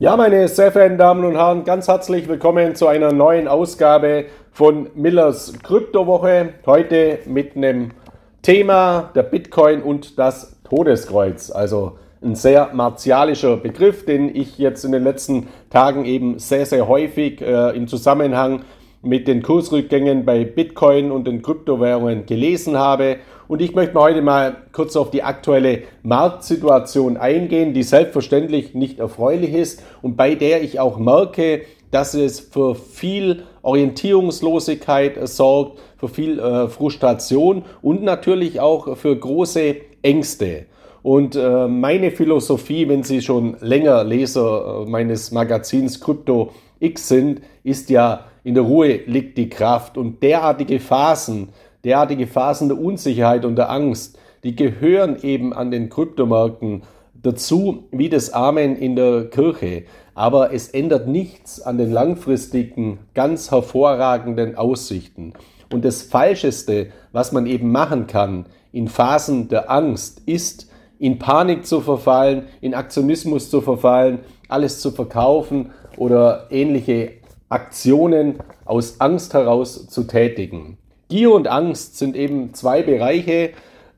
Ja, meine sehr verehrten Damen und Herren, ganz herzlich willkommen zu einer neuen Ausgabe von Millers Kryptowoche. Heute mit einem Thema der Bitcoin und das Todeskreuz. Also ein sehr martialischer Begriff, den ich jetzt in den letzten Tagen eben sehr, sehr häufig äh, im Zusammenhang mit den Kursrückgängen bei Bitcoin und den Kryptowährungen gelesen habe und ich möchte heute mal kurz auf die aktuelle Marktsituation eingehen, die selbstverständlich nicht erfreulich ist und bei der ich auch merke, dass es für viel Orientierungslosigkeit sorgt, für viel äh, Frustration und natürlich auch für große Ängste. Und äh, meine Philosophie, wenn Sie schon länger Leser äh, meines Magazins Crypto X sind, ist ja, in der Ruhe liegt die Kraft. Und derartige Phasen, derartige Phasen der Unsicherheit und der Angst, die gehören eben an den Kryptomärkten dazu, wie das Amen in der Kirche. Aber es ändert nichts an den langfristigen, ganz hervorragenden Aussichten. Und das Falscheste, was man eben machen kann in Phasen der Angst, ist, in Panik zu verfallen, in Aktionismus zu verfallen, alles zu verkaufen oder ähnliche Aktionen aus Angst heraus zu tätigen. Gier und Angst sind eben zwei Bereiche,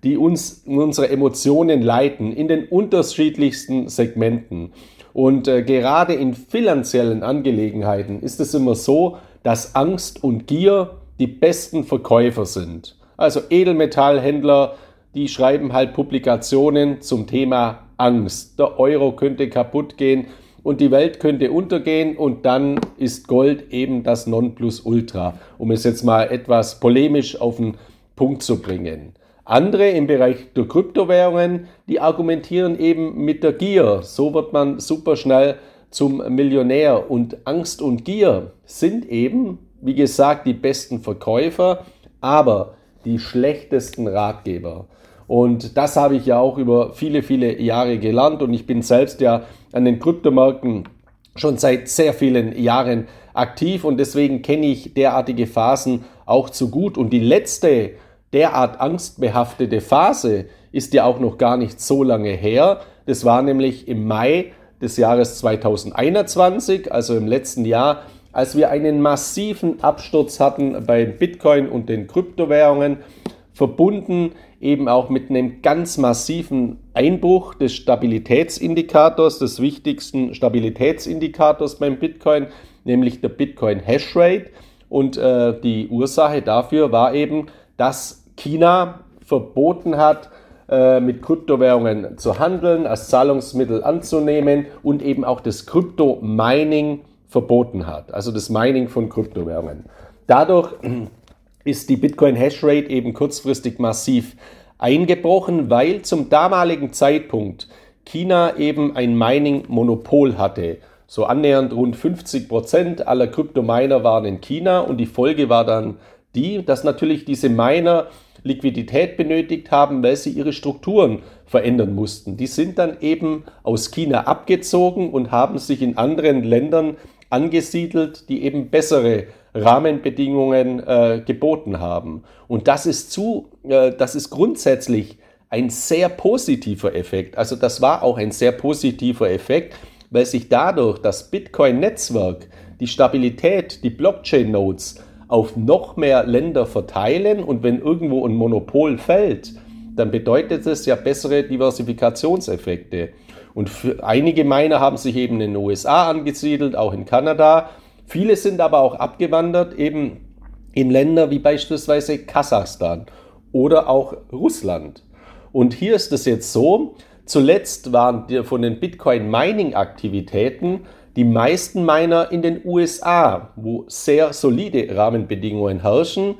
die uns unsere Emotionen leiten, in den unterschiedlichsten Segmenten. Und äh, gerade in finanziellen Angelegenheiten ist es immer so, dass Angst und Gier die besten Verkäufer sind. Also Edelmetallhändler, die schreiben halt Publikationen zum Thema Angst. Der Euro könnte kaputt gehen, und die Welt könnte untergehen und dann ist Gold eben das Nonplusultra, um es jetzt mal etwas polemisch auf den Punkt zu bringen. Andere im Bereich der Kryptowährungen, die argumentieren eben mit der Gier. So wird man super schnell zum Millionär. Und Angst und Gier sind eben, wie gesagt, die besten Verkäufer, aber die schlechtesten Ratgeber. Und das habe ich ja auch über viele, viele Jahre gelernt und ich bin selbst ja an den Kryptomärkten schon seit sehr vielen Jahren aktiv und deswegen kenne ich derartige Phasen auch zu gut. Und die letzte derart angstbehaftete Phase ist ja auch noch gar nicht so lange her. Das war nämlich im Mai des Jahres 2021, also im letzten Jahr, als wir einen massiven Absturz hatten bei Bitcoin und den Kryptowährungen, verbunden eben auch mit einem ganz massiven Einbruch des Stabilitätsindikators, des wichtigsten Stabilitätsindikators beim Bitcoin, nämlich der Bitcoin Hashrate. Und äh, die Ursache dafür war eben, dass China verboten hat, äh, mit Kryptowährungen zu handeln, als Zahlungsmittel anzunehmen und eben auch das Krypto-Mining verboten hat, also das Mining von Kryptowährungen. Dadurch ist die Bitcoin Hashrate eben kurzfristig massiv eingebrochen, weil zum damaligen Zeitpunkt China eben ein Mining-Monopol hatte. So annähernd rund 50 Prozent aller Kryptominer waren in China und die Folge war dann die, dass natürlich diese Miner Liquidität benötigt haben, weil sie ihre Strukturen verändern mussten. Die sind dann eben aus China abgezogen und haben sich in anderen Ländern angesiedelt, die eben bessere Rahmenbedingungen äh, geboten haben. Und das ist zu, äh, das ist grundsätzlich ein sehr positiver Effekt. Also das war auch ein sehr positiver Effekt, weil sich dadurch das Bitcoin-Netzwerk, die Stabilität, die Blockchain-Nodes auf noch mehr Länder verteilen und wenn irgendwo ein Monopol fällt, dann bedeutet es ja bessere Diversifikationseffekte. Und einige Miner haben sich eben in den USA angesiedelt, auch in Kanada. Viele sind aber auch abgewandert eben in Länder wie beispielsweise Kasachstan oder auch Russland. Und hier ist es jetzt so, zuletzt waren von den Bitcoin-Mining-Aktivitäten die meisten Miner in den USA, wo sehr solide Rahmenbedingungen herrschen.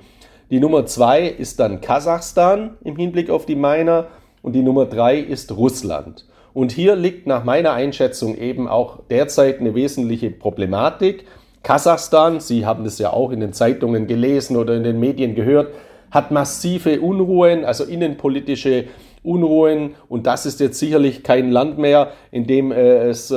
Die Nummer zwei ist dann Kasachstan im Hinblick auf die Miner und die Nummer drei ist Russland. Und hier liegt nach meiner Einschätzung eben auch derzeit eine wesentliche Problematik. Kasachstan, Sie haben das ja auch in den Zeitungen gelesen oder in den Medien gehört, hat massive Unruhen, also innenpolitische Unruhen und das ist jetzt sicherlich kein Land mehr, in dem äh, es äh,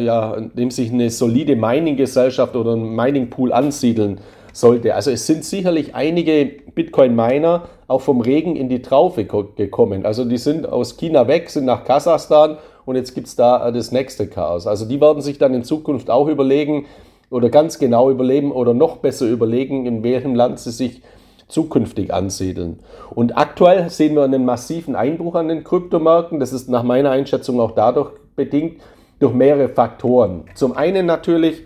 ja, in dem sich eine solide Mining-Gesellschaft oder ein Mining-Pool ansiedeln sollte. Also es sind sicherlich einige Bitcoin-Miner auch vom Regen in die Traufe gekommen. Also die sind aus China weg, sind nach Kasachstan und jetzt gibt's da äh, das nächste Chaos. Also die werden sich dann in Zukunft auch überlegen oder ganz genau überlegen oder noch besser überlegen, in welchem Land sie sich zukünftig ansiedeln. Und aktuell sehen wir einen massiven Einbruch an den Kryptomärkten. Das ist nach meiner Einschätzung auch dadurch bedingt, durch mehrere Faktoren. Zum einen natürlich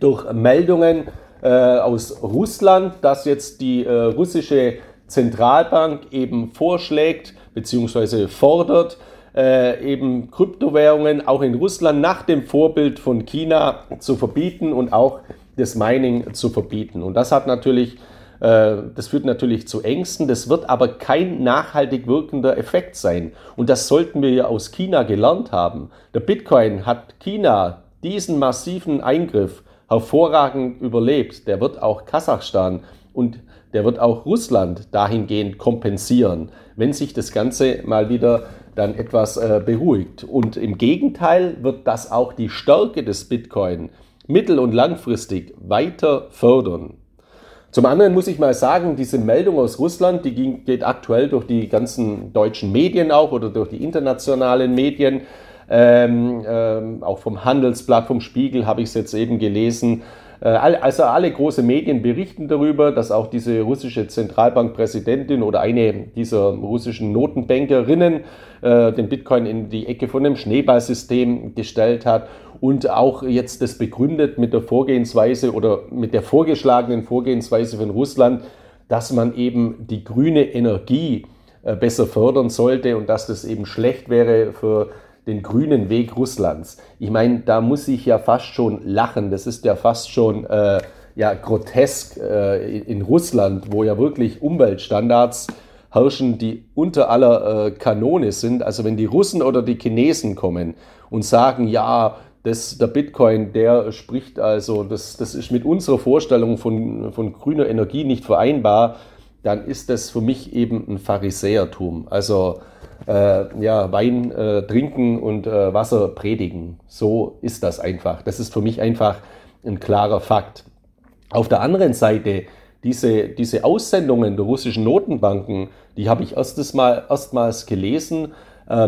durch Meldungen äh, aus Russland, dass jetzt die äh, russische Zentralbank eben vorschlägt bzw. fordert, äh, eben Kryptowährungen auch in Russland nach dem Vorbild von China zu verbieten und auch das Mining zu verbieten. Und das hat natürlich äh, das führt natürlich zu Ängsten, das wird aber kein nachhaltig wirkender Effekt sein. Und das sollten wir ja aus China gelernt haben. Der Bitcoin hat China diesen massiven Eingriff hervorragend überlebt. Der wird auch Kasachstan und der wird auch Russland dahingehend kompensieren, wenn sich das Ganze mal wieder dann etwas äh, beruhigt. Und im Gegenteil wird das auch die Stärke des Bitcoin mittel- und langfristig weiter fördern. Zum anderen muss ich mal sagen, diese Meldung aus Russland, die ging, geht aktuell durch die ganzen deutschen Medien auch oder durch die internationalen Medien. Ähm, ähm, auch vom Handelsblatt, vom Spiegel habe ich es jetzt eben gelesen. Äh, also alle große Medien berichten darüber, dass auch diese russische Zentralbankpräsidentin oder eine dieser russischen Notenbankerinnen äh, den Bitcoin in die Ecke von einem Schneeballsystem gestellt hat und auch jetzt das begründet mit der Vorgehensweise oder mit der vorgeschlagenen Vorgehensweise von Russland, dass man eben die grüne Energie äh, besser fördern sollte und dass das eben schlecht wäre für den grünen Weg Russlands. Ich meine, da muss ich ja fast schon lachen. Das ist ja fast schon äh, ja, grotesk äh, in Russland, wo ja wirklich Umweltstandards herrschen, die unter aller äh, Kanone sind. Also wenn die Russen oder die Chinesen kommen und sagen, ja, das, der Bitcoin, der spricht also, das, das ist mit unserer Vorstellung von, von grüner Energie nicht vereinbar, dann ist das für mich eben ein Pharisäertum. Also äh, ja, Wein äh, trinken und äh, Wasser predigen. So ist das einfach. Das ist für mich einfach ein klarer Fakt. Auf der anderen Seite, diese, diese Aussendungen der russischen Notenbanken, die habe ich erstes Mal, erstmals gelesen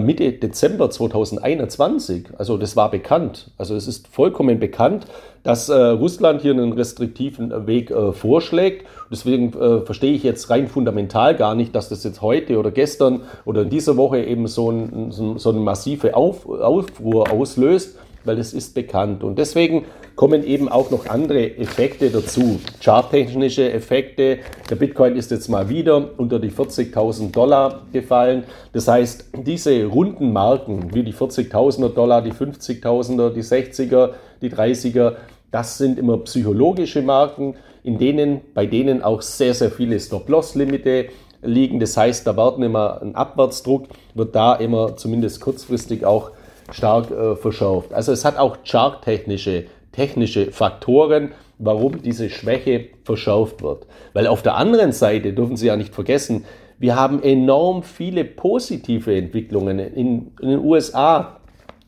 Mitte Dezember 2021. Also das war bekannt. Also es ist vollkommen bekannt, dass äh, Russland hier einen restriktiven Weg äh, vorschlägt. Deswegen äh, verstehe ich jetzt rein fundamental gar nicht, dass das jetzt heute oder gestern oder in dieser Woche eben so, ein, so, so eine massive Auf, Aufruhr auslöst weil es ist bekannt. Und deswegen kommen eben auch noch andere Effekte dazu. Charttechnische Effekte. Der Bitcoin ist jetzt mal wieder unter die 40.000 Dollar gefallen. Das heißt, diese runden Marken wie die 40.000er Dollar, die 50.000er, die 60er, die 30er, das sind immer psychologische Marken, in denen, bei denen auch sehr, sehr viele Stop-Loss-Limite liegen. Das heißt, da werden immer ein Abwärtsdruck, wird da immer zumindest kurzfristig auch stark äh, verschärft. Also es hat auch charttechnische technische Faktoren, warum diese Schwäche verschärft wird. Weil auf der anderen Seite dürfen Sie ja nicht vergessen, wir haben enorm viele positive Entwicklungen. In, in den USA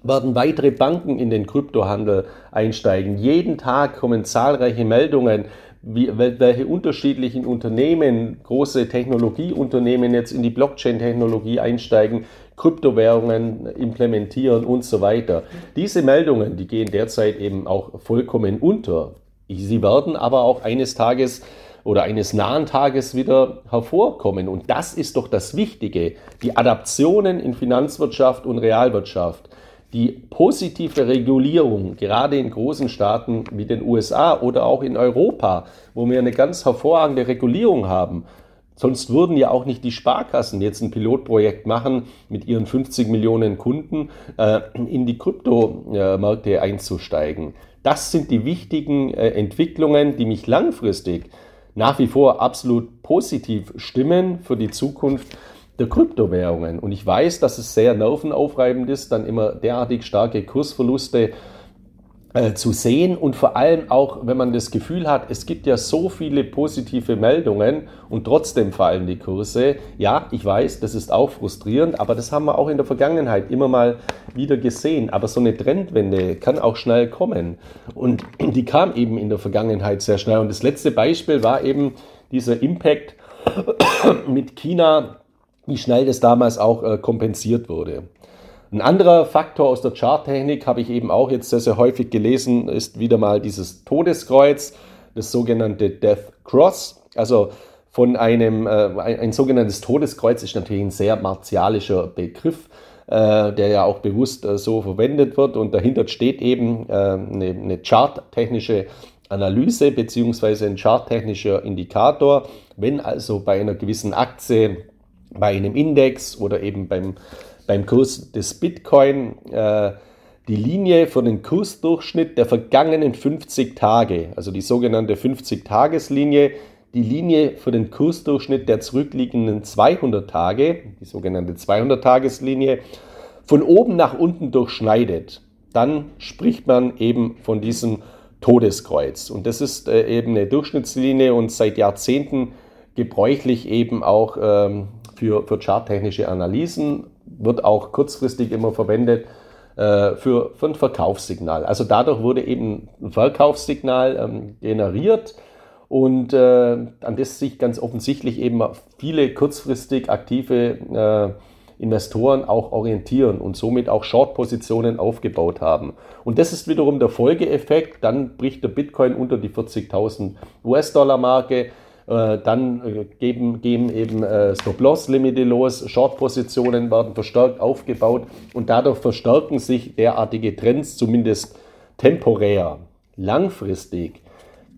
werden weitere Banken in den Kryptohandel einsteigen. Jeden Tag kommen zahlreiche Meldungen, wie, welche unterschiedlichen Unternehmen, große Technologieunternehmen jetzt in die Blockchain-Technologie einsteigen, Kryptowährungen implementieren und so weiter. Diese Meldungen, die gehen derzeit eben auch vollkommen unter. Sie werden aber auch eines Tages oder eines nahen Tages wieder hervorkommen. Und das ist doch das Wichtige. Die Adaptionen in Finanzwirtschaft und Realwirtschaft die positive Regulierung, gerade in großen Staaten wie den USA oder auch in Europa, wo wir eine ganz hervorragende Regulierung haben, Sonst würden ja auch nicht die Sparkassen jetzt ein Pilotprojekt machen, mit ihren 50 Millionen Kunden äh, in die Kryptomärkte einzusteigen. Das sind die wichtigen äh, Entwicklungen, die mich langfristig nach wie vor absolut positiv stimmen für die Zukunft der Kryptowährungen. Und ich weiß, dass es sehr nervenaufreibend ist, dann immer derartig starke Kursverluste äh, zu sehen und vor allem auch, wenn man das Gefühl hat, es gibt ja so viele positive Meldungen und trotzdem fallen die Kurse. Ja, ich weiß, das ist auch frustrierend, aber das haben wir auch in der Vergangenheit immer mal wieder gesehen. Aber so eine Trendwende kann auch schnell kommen und die kam eben in der Vergangenheit sehr schnell. Und das letzte Beispiel war eben dieser Impact mit China, wie schnell das damals auch äh, kompensiert wurde. Ein anderer Faktor aus der Charttechnik habe ich eben auch jetzt sehr, sehr häufig gelesen, ist wieder mal dieses Todeskreuz, das sogenannte Death Cross. Also von einem, äh, ein, ein, sogenanntes Todeskreuz ist natürlich ein sehr martialischer Begriff, äh, der ja auch bewusst äh, so verwendet wird. Und dahinter steht eben äh, eine, eine charttechnische Analyse beziehungsweise ein charttechnischer Indikator. Wenn also bei einer gewissen Aktie, bei einem Index oder eben beim beim Kurs des Bitcoin äh, die Linie für den Kursdurchschnitt der vergangenen 50 Tage, also die sogenannte 50-Tageslinie, die Linie für den Kursdurchschnitt der zurückliegenden 200 Tage, die sogenannte 200-Tageslinie, von oben nach unten durchschneidet, dann spricht man eben von diesem Todeskreuz. Und das ist äh, eben eine Durchschnittslinie und seit Jahrzehnten gebräuchlich eben auch ähm, für, für charttechnische Analysen wird auch kurzfristig immer verwendet äh, für, für ein Verkaufssignal. Also dadurch wurde eben ein Verkaufssignal ähm, generiert und äh, an das sich ganz offensichtlich eben viele kurzfristig aktive äh, Investoren auch orientieren und somit auch Short-Positionen aufgebaut haben. Und das ist wiederum der Folgeeffekt. Dann bricht der Bitcoin unter die 40.000 US-Dollar-Marke. Äh, dann äh, geben, geben eben äh, Stop-Loss-Limite los, Short-Positionen werden verstärkt aufgebaut und dadurch verstärken sich derartige Trends zumindest temporär. Langfristig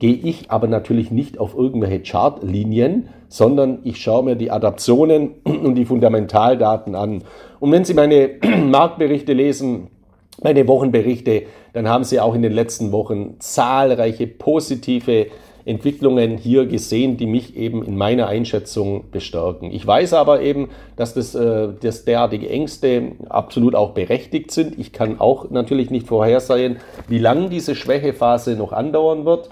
gehe ich aber natürlich nicht auf irgendwelche Chartlinien, sondern ich schaue mir die Adaptionen und die Fundamentaldaten an. Und wenn Sie meine Marktberichte lesen, meine Wochenberichte, dann haben Sie auch in den letzten Wochen zahlreiche positive Entwicklungen hier gesehen, die mich eben in meiner Einschätzung bestärken. Ich weiß aber eben, dass, das, äh, dass derartige Ängste absolut auch berechtigt sind. Ich kann auch natürlich nicht vorhersehen, wie lange diese Schwächephase noch andauern wird.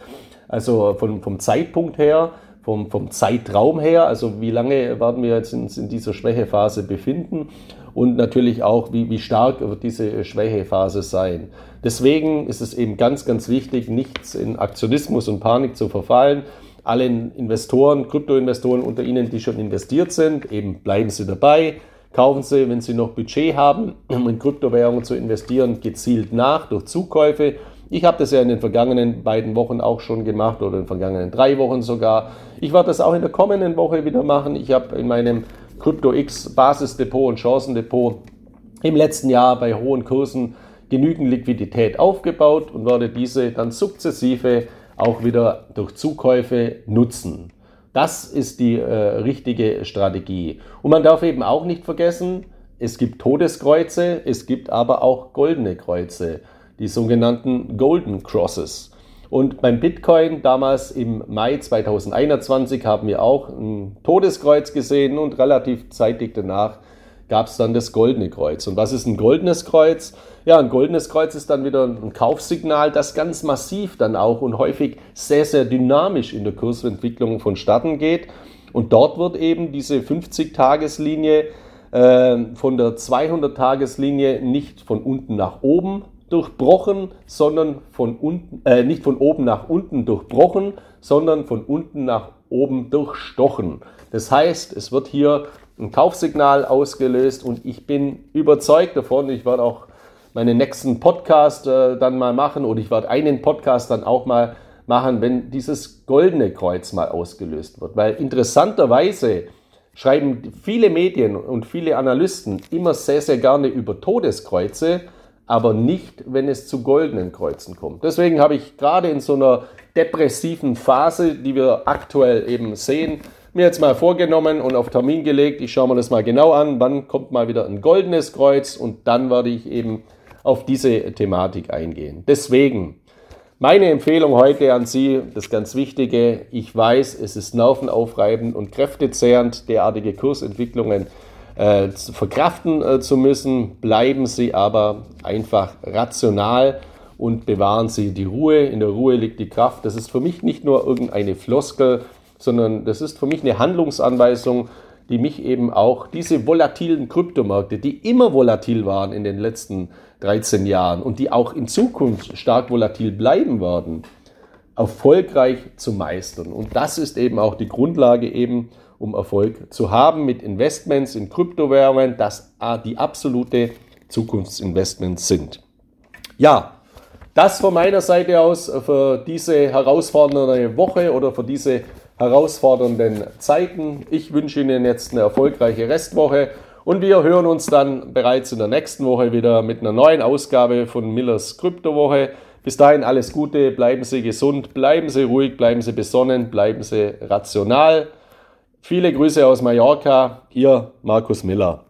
Also von, vom Zeitpunkt her, vom, vom Zeitraum her, also wie lange werden wir jetzt in, in dieser Schwächephase befinden und natürlich auch, wie, wie stark wird diese Schwächephase sein. Deswegen ist es eben ganz, ganz wichtig, nichts in Aktionismus und Panik zu verfallen. Allen Investoren, Kryptoinvestoren unter Ihnen, die schon investiert sind, eben bleiben Sie dabei. Kaufen Sie, wenn Sie noch Budget haben, um in Kryptowährungen zu investieren, gezielt nach durch Zukäufe. Ich habe das ja in den vergangenen beiden Wochen auch schon gemacht oder in den vergangenen drei Wochen sogar. Ich werde das auch in der kommenden Woche wieder machen. Ich habe in meinem CryptoX Basisdepot und Chancendepot im letzten Jahr bei hohen Kursen genügend Liquidität aufgebaut und werde diese dann sukzessive auch wieder durch Zukäufe nutzen. Das ist die äh, richtige Strategie. Und man darf eben auch nicht vergessen, es gibt Todeskreuze, es gibt aber auch goldene Kreuze, die sogenannten Golden Crosses. Und beim Bitcoin damals im Mai 2021 haben wir auch ein Todeskreuz gesehen und relativ zeitig danach gab es dann das goldene Kreuz. Und was ist ein goldenes Kreuz? Ja, ein goldenes Kreuz ist dann wieder ein Kaufsignal, das ganz massiv dann auch und häufig sehr, sehr dynamisch in der Kursentwicklung vonstatten geht. Und dort wird eben diese 50-Tageslinie äh, von der 200-Tageslinie nicht von unten nach oben durchbrochen, sondern von unten, äh, nicht von oben nach unten durchbrochen, sondern von unten nach oben durchstochen. Das heißt, es wird hier ein Kaufsignal ausgelöst und ich bin überzeugt davon, ich werde auch meinen nächsten Podcast äh, dann mal machen oder ich werde einen Podcast dann auch mal machen, wenn dieses goldene Kreuz mal ausgelöst wird. Weil interessanterweise schreiben viele Medien und viele Analysten immer sehr, sehr gerne über Todeskreuze, aber nicht, wenn es zu goldenen Kreuzen kommt. Deswegen habe ich gerade in so einer depressiven Phase, die wir aktuell eben sehen, mir jetzt mal vorgenommen und auf Termin gelegt. Ich schaue mir das mal genau an. Wann kommt mal wieder ein goldenes Kreuz und dann werde ich eben auf diese Thematik eingehen. Deswegen meine Empfehlung heute an Sie, das ganz Wichtige. Ich weiß, es ist nervenaufreibend und kräftezehrend, derartige Kursentwicklungen äh, verkraften äh, zu müssen. Bleiben Sie aber einfach rational und bewahren Sie die Ruhe. In der Ruhe liegt die Kraft. Das ist für mich nicht nur irgendeine Floskel, sondern das ist für mich eine Handlungsanweisung, die mich eben auch diese volatilen Kryptomärkte, die immer volatil waren in den letzten 13 Jahren und die auch in Zukunft stark volatil bleiben werden, erfolgreich zu meistern. Und das ist eben auch die Grundlage eben, um Erfolg zu haben mit Investments in Kryptowährungen, das die absolute Zukunftsinvestments sind. Ja, das von meiner Seite aus für diese herausfordernde Woche oder für diese herausfordernden Zeiten. Ich wünsche Ihnen jetzt eine erfolgreiche Restwoche und wir hören uns dann bereits in der nächsten Woche wieder mit einer neuen Ausgabe von Millers Kryptowoche. Bis dahin alles Gute, bleiben Sie gesund, bleiben Sie ruhig, bleiben Sie besonnen, bleiben Sie rational. Viele Grüße aus Mallorca, Ihr Markus Miller.